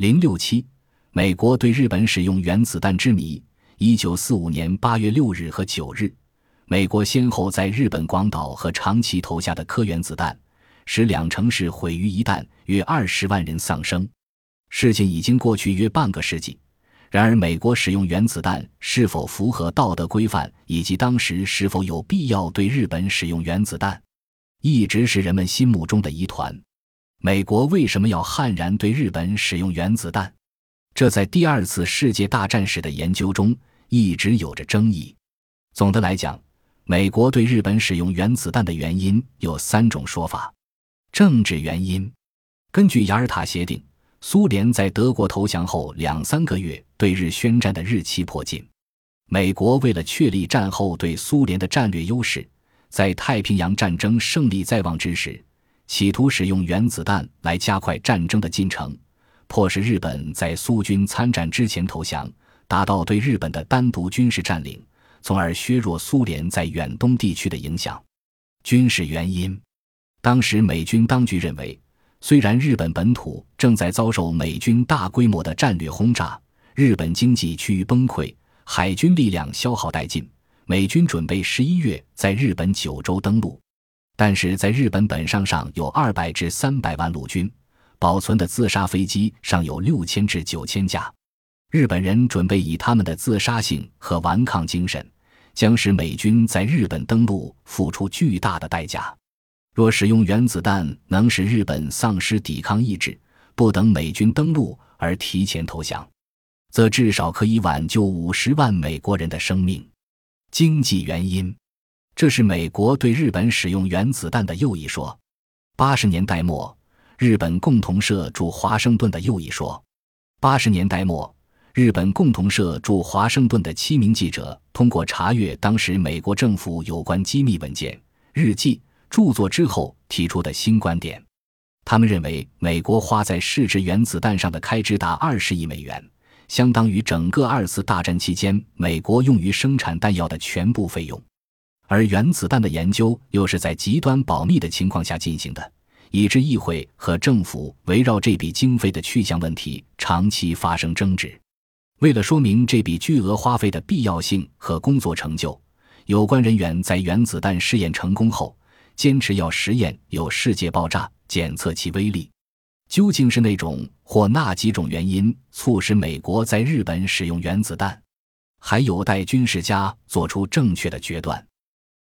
零六七，美国对日本使用原子弹之谜。一九四五年八月六日和九日，美国先后在日本广岛和长崎投下的颗原子弹，使两城市毁于一旦，约二十万人丧生。事情已经过去约半个世纪，然而美国使用原子弹是否符合道德规范，以及当时是否有必要对日本使用原子弹，一直是人们心目中的疑团。美国为什么要悍然对日本使用原子弹？这在第二次世界大战时的研究中一直有着争议。总的来讲，美国对日本使用原子弹的原因有三种说法：政治原因，根据雅尔塔协定，苏联在德国投降后两三个月对日宣战的日期迫近，美国为了确立战后对苏联的战略优势，在太平洋战争胜利在望之时。企图使用原子弹来加快战争的进程，迫使日本在苏军参战之前投降，达到对日本的单独军事占领，从而削弱苏联在远东地区的影响。军事原因，当时美军当局认为，虽然日本本土正在遭受美军大规模的战略轰炸，日本经济趋于崩溃，海军力量消耗殆尽，美军准备十一月在日本九州登陆。但是在日本本上上有二百至三百万陆军，保存的自杀飞机尚有六千至九千架。日本人准备以他们的自杀性和顽抗精神，将使美军在日本登陆付出巨大的代价。若使用原子弹能使日本丧失抵抗意志，不等美军登陆而提前投降，则至少可以挽救五十万美国人的生命。经济原因。这是美国对日本使用原子弹的右翼说。八十年代末，日本共同社驻华盛顿的右翼说。八十年代末，日本共同社驻华盛顿的七名记者通过查阅当时美国政府有关机密文件、日记、著作之后提出的新观点。他们认为，美国花在试制原子弹上的开支达二十亿美元，相当于整个二次大战期间美国用于生产弹药的全部费用。而原子弹的研究又是在极端保密的情况下进行的，以致议会和政府围绕这笔经费的去向问题长期发生争执。为了说明这笔巨额花费的必要性和工作成就，有关人员在原子弹试验成功后，坚持要实验有世界爆炸，检测其威力。究竟是那种或那几种原因促使美国在日本使用原子弹，还有待军事家做出正确的决断。